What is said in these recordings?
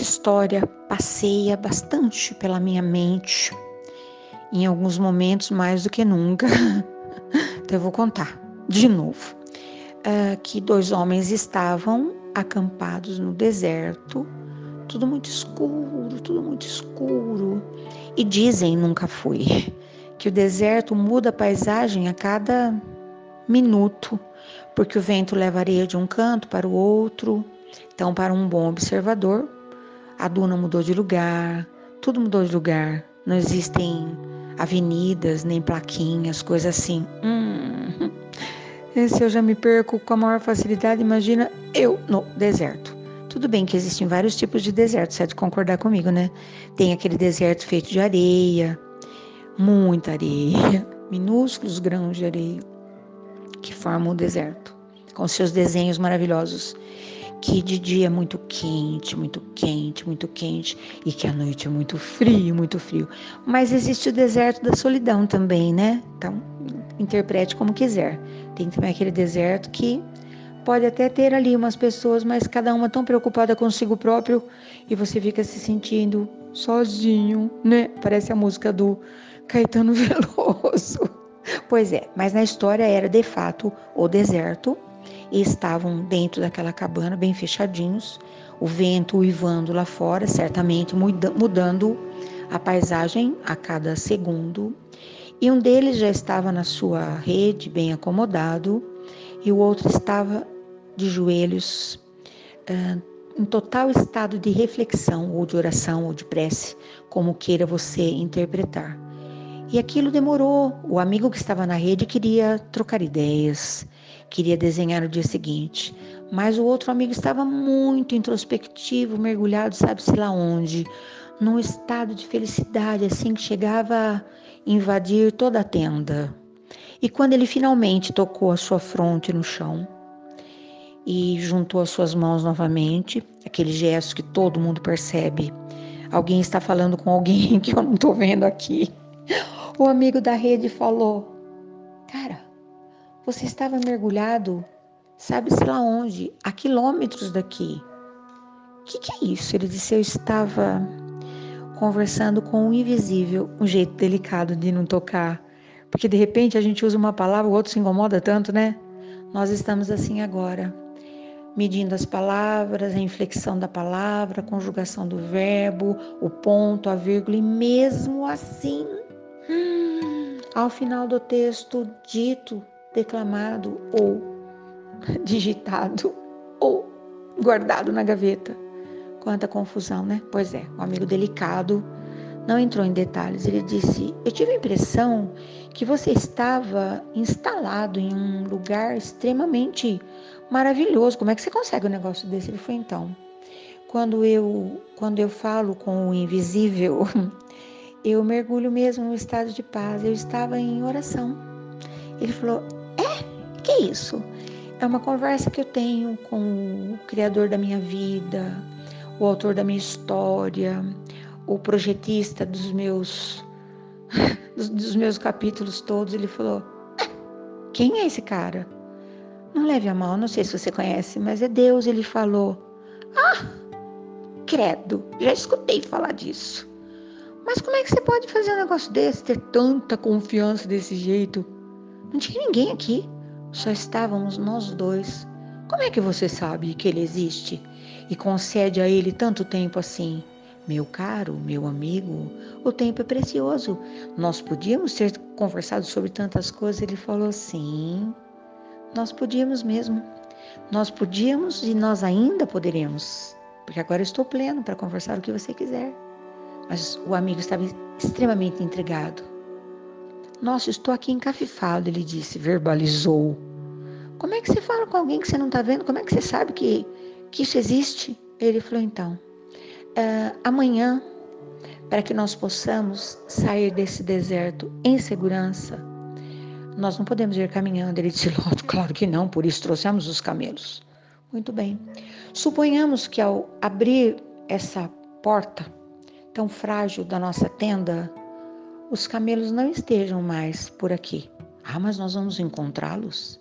história passeia bastante pela minha mente, em alguns momentos mais do que nunca. então eu vou contar de novo. Uh, que dois homens estavam acampados no deserto, tudo muito escuro, tudo muito escuro. E dizem, nunca fui, que o deserto muda a paisagem a cada minuto, porque o vento leva areia de um canto para o outro. Então, para um bom observador, a duna mudou de lugar, tudo mudou de lugar. Não existem avenidas, nem plaquinhas, coisas assim. Hum, esse eu já me perco com a maior facilidade. Imagina eu no deserto. Tudo bem que existem vários tipos de deserto, você concordar comigo, né? Tem aquele deserto feito de areia, muita areia, minúsculos grãos de areia que formam o deserto, com seus desenhos maravilhosos que de dia é muito quente, muito quente, muito quente, e que à noite é muito frio, muito frio. Mas existe o deserto da solidão também, né? Então, interprete como quiser. Tem também aquele deserto que pode até ter ali umas pessoas, mas cada uma tão preocupada consigo próprio e você fica se sentindo sozinho, né? Parece a música do Caetano Veloso. Pois é, mas na história era de fato o deserto e estavam dentro daquela cabana, bem fechadinhos, o vento uivando lá fora, certamente mudando a paisagem a cada segundo. E um deles já estava na sua rede, bem acomodado, e o outro estava de joelhos, em total estado de reflexão, ou de oração, ou de prece, como queira você interpretar. E aquilo demorou. O amigo que estava na rede queria trocar ideias, queria desenhar no dia seguinte. Mas o outro amigo estava muito introspectivo, mergulhado, sabe-se lá onde, num estado de felicidade, assim que chegava a invadir toda a tenda. E quando ele finalmente tocou a sua fronte no chão e juntou as suas mãos novamente, aquele gesto que todo mundo percebe, alguém está falando com alguém que eu não estou vendo aqui. O amigo da rede falou: Cara, você estava mergulhado, sabe-se lá onde, a quilômetros daqui. O que, que é isso? Ele disse: Eu estava conversando com o invisível, um jeito delicado de não tocar. Porque de repente a gente usa uma palavra, o outro se incomoda tanto, né? Nós estamos assim agora, medindo as palavras, a inflexão da palavra, a conjugação do verbo, o ponto, a vírgula, e mesmo assim, hum, ao final do texto dito, declamado ou digitado ou guardado na gaveta. Quanta confusão, né? Pois é, o amigo delicado não entrou em detalhes. Ele disse: Eu tive a impressão que você estava instalado em um lugar extremamente maravilhoso. Como é que você consegue um negócio desse? Ele foi então. Quando eu, quando eu falo com o invisível, eu mergulho mesmo no estado de paz. Eu estava em oração. Ele falou? Que isso? É uma conversa que eu tenho com o Criador da minha vida, o autor da minha história, o projetista dos meus dos, dos meus capítulos todos. Ele falou: ah, Quem é esse cara? Não leve a mal, não sei se você conhece, mas é Deus. Ele falou: Ah, credo, já escutei falar disso. Mas como é que você pode fazer um negócio desse, ter tanta confiança desse jeito? Não tinha ninguém aqui, só estávamos nós dois. Como é que você sabe que ele existe e concede a ele tanto tempo assim? Meu caro, meu amigo, o tempo é precioso. Nós podíamos ter conversado sobre tantas coisas. Ele falou: sim, nós podíamos mesmo. Nós podíamos e nós ainda poderemos, porque agora estou pleno para conversar o que você quiser. Mas o amigo estava extremamente intrigado. Nossa, estou aqui encafifado, ele disse, verbalizou. Como é que você fala com alguém que você não está vendo? Como é que você sabe que, que isso existe? Ele falou, então, uh, amanhã, para que nós possamos sair desse deserto em segurança, nós não podemos ir caminhando. Ele disse, claro que não, por isso trouxemos os camelos. Muito bem. Suponhamos que ao abrir essa porta tão frágil da nossa tenda, os camelos não estejam mais por aqui. Ah, mas nós vamos encontrá-los?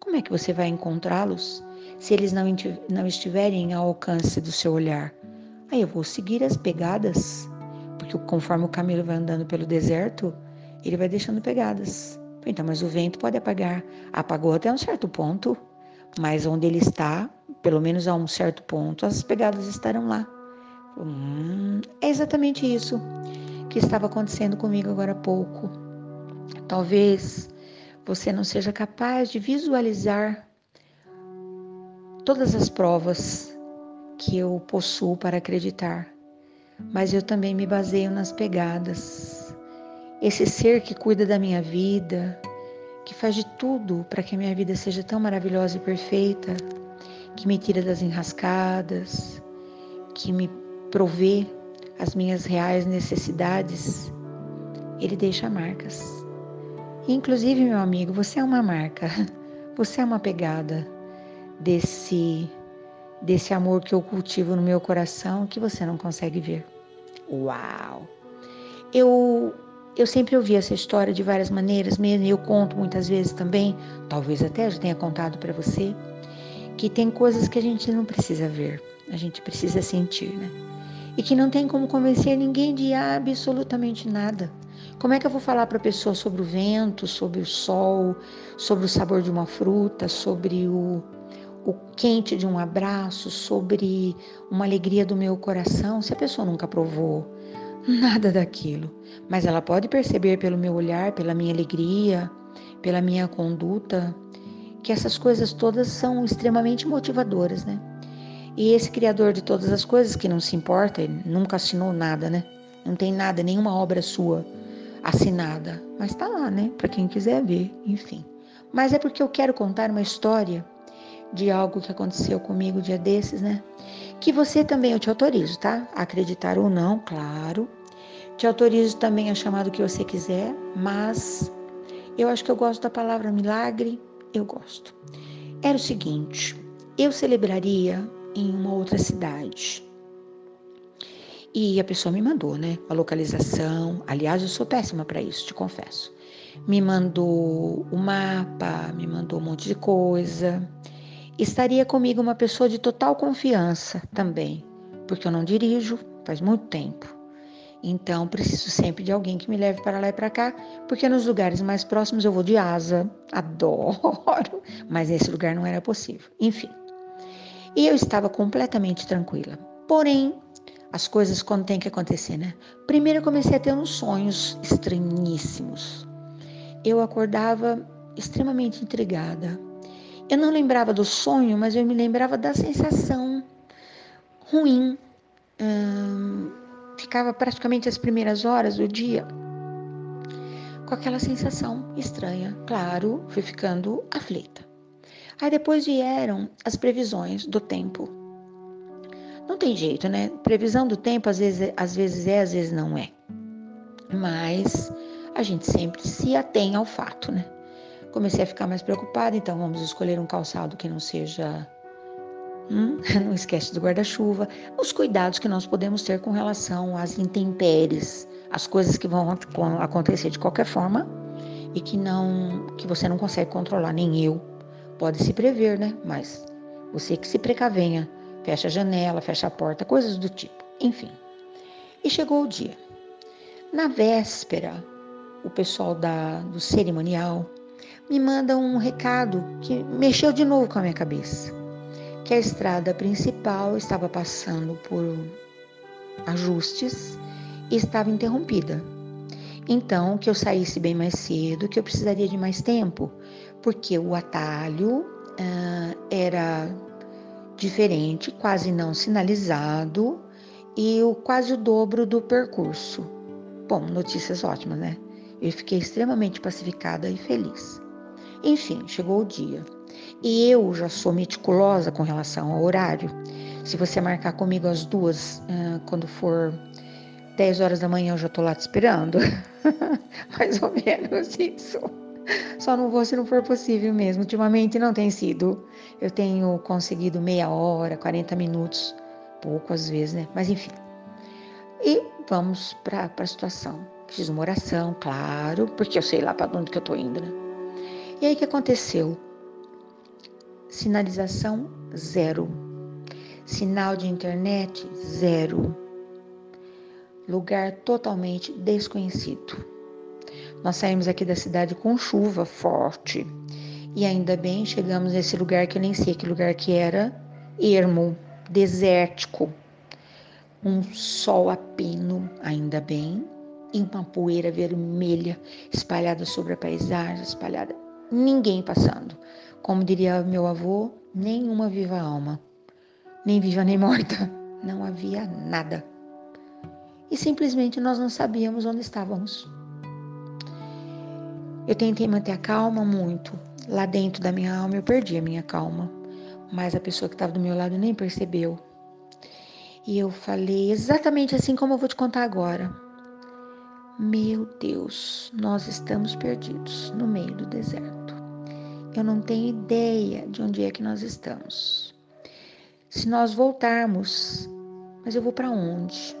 Como é que você vai encontrá-los se eles não, não estiverem ao alcance do seu olhar? Aí eu vou seguir as pegadas, porque conforme o camelo vai andando pelo deserto, ele vai deixando pegadas. Então, mas o vento pode apagar. Apagou até um certo ponto, mas onde ele está, pelo menos a um certo ponto, as pegadas estarão lá. Hum, é exatamente isso que estava acontecendo comigo agora há pouco. Talvez você não seja capaz de visualizar todas as provas que eu possuo para acreditar, mas eu também me baseio nas pegadas. Esse ser que cuida da minha vida, que faz de tudo para que a minha vida seja tão maravilhosa e perfeita, que me tira das enrascadas, que me provê as minhas reais necessidades, ele deixa marcas. inclusive, meu amigo, você é uma marca, você é uma pegada desse desse amor que eu cultivo no meu coração que você não consegue ver. Uau! Eu eu sempre ouvi essa história de várias maneiras, mesmo eu conto muitas vezes também, talvez até já tenha contado para você, que tem coisas que a gente não precisa ver, a gente precisa sentir, né? E que não tem como convencer ninguém de absolutamente nada. Como é que eu vou falar para a pessoa sobre o vento, sobre o sol, sobre o sabor de uma fruta, sobre o, o quente de um abraço, sobre uma alegria do meu coração, se a pessoa nunca provou nada daquilo? Mas ela pode perceber pelo meu olhar, pela minha alegria, pela minha conduta, que essas coisas todas são extremamente motivadoras, né? E esse Criador de todas as coisas, que não se importa, ele nunca assinou nada, né? Não tem nada, nenhuma obra sua assinada. Mas tá lá, né? Para quem quiser ver, enfim. Mas é porque eu quero contar uma história de algo que aconteceu comigo dia desses, né? Que você também, eu te autorizo, tá? Acreditar ou não, claro. Te autorizo também a chamar do que você quiser, mas eu acho que eu gosto da palavra milagre, eu gosto. Era o seguinte, eu celebraria em uma outra cidade. E a pessoa me mandou, né? A localização. Aliás, eu sou péssima para isso, te confesso. Me mandou o mapa, me mandou um monte de coisa. Estaria comigo uma pessoa de total confiança também, porque eu não dirijo faz muito tempo. Então, preciso sempre de alguém que me leve para lá e para cá, porque nos lugares mais próximos eu vou de asa, adoro, mas nesse lugar não era possível. Enfim. E eu estava completamente tranquila. Porém, as coisas quando tem que acontecer, né? Primeiro eu comecei a ter uns sonhos estranhíssimos. Eu acordava extremamente intrigada. Eu não lembrava do sonho, mas eu me lembrava da sensação ruim. Hum, ficava praticamente as primeiras horas do dia com aquela sensação estranha. Claro, fui ficando aflita. Aí depois vieram as previsões do tempo. Não tem jeito, né? Previsão do tempo às vezes, às vezes é, às vezes não é. Mas a gente sempre se atém ao fato, né? Comecei a ficar mais preocupada, então vamos escolher um calçado que não seja. Hum, não esquece do guarda-chuva. Os cuidados que nós podemos ter com relação às intempéries, as coisas que vão acontecer de qualquer forma e que não, que você não consegue controlar, nem eu pode se prever, né? Mas você que se precavenha, fecha a janela, fecha a porta, coisas do tipo. Enfim. E chegou o dia. Na véspera, o pessoal da, do cerimonial me manda um recado que mexeu de novo com a minha cabeça. Que a estrada principal estava passando por ajustes e estava interrompida. Então, que eu saísse bem mais cedo, que eu precisaria de mais tempo porque o atalho uh, era diferente, quase não sinalizado e o quase o dobro do percurso. Bom, notícias ótimas, né? Eu fiquei extremamente pacificada e feliz. Enfim, chegou o dia. E eu já sou meticulosa com relação ao horário. Se você marcar comigo às duas, uh, quando for 10 horas da manhã, eu já tô lá te esperando. Mais ou menos isso. Só não vou se não for possível mesmo. Ultimamente não tem sido. Eu tenho conseguido meia hora, 40 minutos, pouco às vezes, né? Mas enfim. E vamos para a situação. Fiz uma oração, claro, porque eu sei lá para onde que eu tô indo, né? E aí o que aconteceu? Sinalização zero. Sinal de internet, zero. Lugar totalmente desconhecido. Nós saímos aqui da cidade com chuva forte. E ainda bem chegamos nesse lugar que eu nem sei que lugar que era, ermo, desértico. Um sol a pino, ainda bem, e uma poeira vermelha espalhada sobre a paisagem, espalhada. Ninguém passando. Como diria meu avô, nenhuma viva alma. Nem viva nem morta. Não havia nada. E simplesmente nós não sabíamos onde estávamos. Eu tentei manter a calma muito. Lá dentro da minha alma eu perdi a minha calma. Mas a pessoa que estava do meu lado nem percebeu. E eu falei exatamente assim como eu vou te contar agora. Meu Deus, nós estamos perdidos no meio do deserto. Eu não tenho ideia de onde é que nós estamos. Se nós voltarmos, mas eu vou para onde?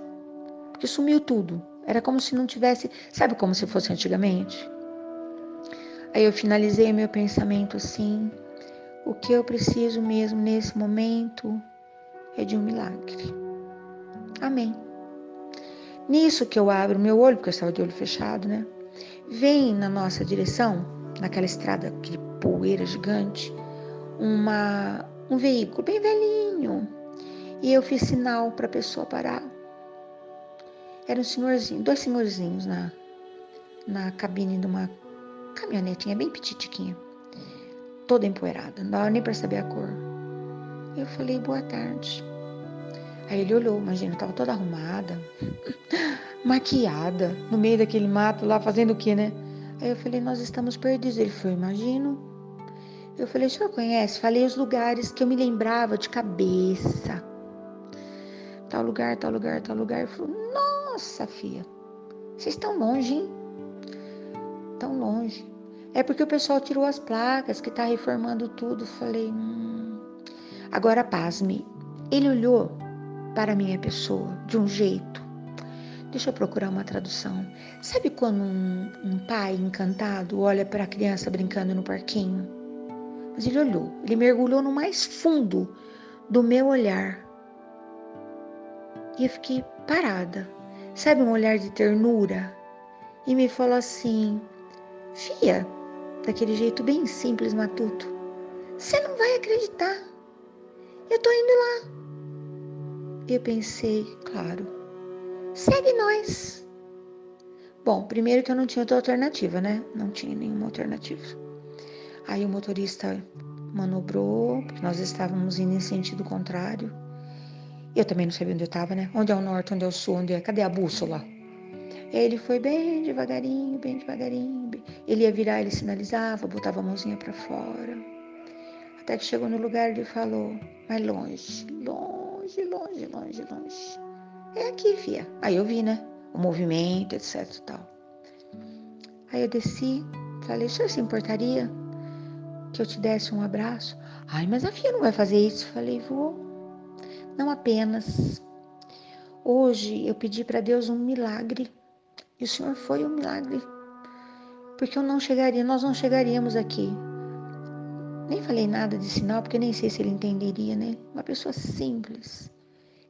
Porque sumiu tudo. Era como se não tivesse, sabe como se fosse antigamente? Aí eu finalizei meu pensamento assim: o que eu preciso mesmo nesse momento é de um milagre. Amém. Nisso que eu abro meu olho, porque eu estava de olho fechado, né? Vem na nossa direção, naquela estrada, aquele poeira gigante, uma, um veículo bem velhinho. E eu fiz sinal para a pessoa parar. Era um senhorzinho, dois senhorzinhos na, na cabine de uma caminhonetinha bem petitiquinha, toda empoeirada, não dava nem para saber a cor. Eu falei, boa tarde. Aí ele olhou, imagina, estava toda arrumada, maquiada, no meio daquele mato lá, fazendo o quê, né? Aí eu falei, nós estamos perdidos. Ele falou, imagino. Eu falei, o senhor conhece? Falei os lugares que eu me lembrava de cabeça. Tal lugar, tal lugar, tal lugar. Ele falou, nossa, filha, vocês estão longe, hein? Tão longe. É porque o pessoal tirou as placas, que tá reformando tudo. Falei, hum. Agora pasme. Ele olhou para a minha pessoa de um jeito. Deixa eu procurar uma tradução. Sabe quando um, um pai encantado olha para a criança brincando no parquinho? Mas ele olhou, ele mergulhou no mais fundo do meu olhar. E eu fiquei parada. Sabe um olhar de ternura? E me falou assim: Fia, daquele jeito bem simples, matuto, você não vai acreditar. Eu tô indo lá. Eu pensei, claro, segue nós. Bom, primeiro que eu não tinha outra alternativa, né? Não tinha nenhuma alternativa. Aí o motorista manobrou, porque nós estávamos indo em sentido contrário. Eu também não sabia onde eu estava, né? Onde é o norte, onde é o sul, onde é. Cadê a bússola? Ele foi bem devagarinho, bem devagarinho. Ele ia virar, ele sinalizava, botava a mãozinha para fora. Até que chegou no lugar, ele falou: mais longe, longe longe, longe, longe. É aqui, fia. Aí eu vi, né? O movimento, etc tal. Aí eu desci, falei, senhor se importaria que eu te desse um abraço? Ai, mas a fia não vai fazer isso. Falei, vou. Não apenas. Hoje eu pedi para Deus um milagre. E o senhor foi um milagre. Porque eu não chegaria, nós não chegaríamos aqui. Nem falei nada de sinal, porque nem sei se ele entenderia, né? Uma pessoa simples,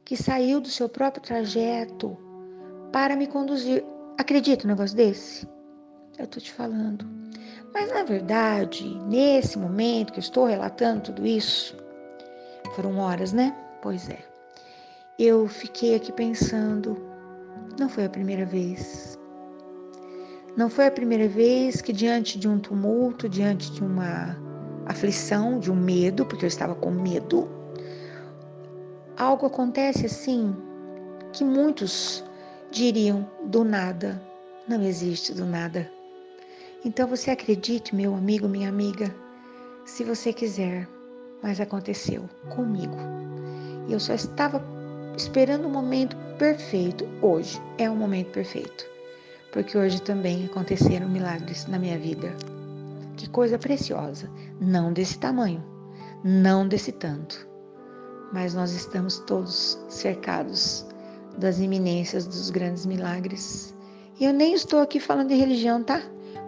que saiu do seu próprio trajeto para me conduzir. Acredita um negócio desse? Eu tô te falando. Mas na verdade, nesse momento que eu estou relatando tudo isso, foram horas, né? Pois é. Eu fiquei aqui pensando, não foi a primeira vez. Não foi a primeira vez que diante de um tumulto, diante de uma aflição, de um medo, porque eu estava com medo. Algo acontece assim que muitos diriam do nada. Não existe do nada. Então você acredite, meu amigo, minha amiga, se você quiser, mas aconteceu comigo. E eu só estava esperando o momento perfeito. Hoje é o momento perfeito, porque hoje também aconteceram milagres na minha vida. Que coisa preciosa. Não desse tamanho, não desse tanto. Mas nós estamos todos cercados das iminências dos grandes milagres. E eu nem estou aqui falando de religião, tá?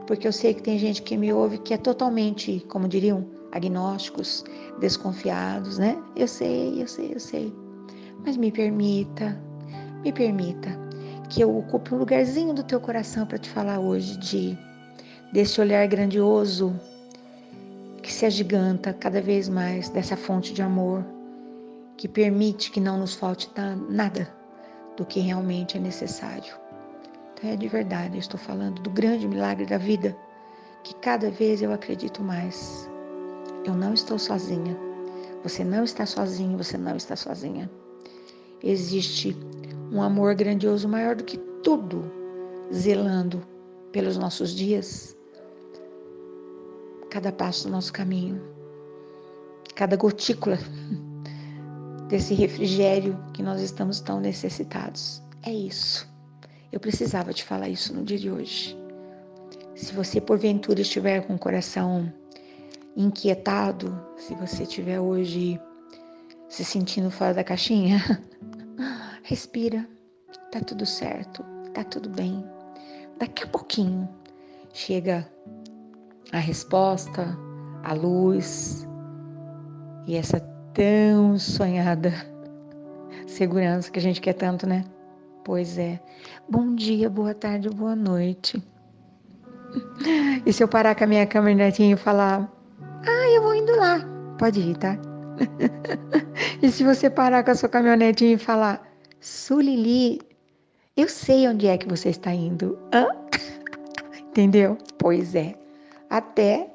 Porque eu sei que tem gente que me ouve que é totalmente, como diriam, agnósticos, desconfiados, né? Eu sei, eu sei, eu sei. Mas me permita, me permita que eu ocupe um lugarzinho do teu coração para te falar hoje de desse olhar grandioso que se agiganta cada vez mais dessa fonte de amor que permite que não nos falte nada do que realmente é necessário. Então é de verdade, eu estou falando do grande milagre da vida, que cada vez eu acredito mais. Eu não estou sozinha. Você não está sozinho, você não está sozinha. Existe um amor grandioso maior do que tudo, zelando pelos nossos dias, cada passo do nosso caminho, cada gotícula desse refrigério que nós estamos tão necessitados. É isso. Eu precisava te falar isso no dia de hoje. Se você porventura estiver com o coração inquietado, se você estiver hoje se sentindo fora da caixinha, respira. Tá tudo certo, tá tudo bem. Daqui a pouquinho chega a resposta, a luz e essa tão sonhada segurança que a gente quer tanto, né? Pois é. Bom dia, boa tarde, boa noite. E se eu parar com a minha câmera netinha e falar, ah, eu vou indo lá, pode ir, tá? e se você parar com a sua caminhonetinha e falar, Sulili, eu sei onde é que você está indo. Hã? Entendeu? Pois é. Até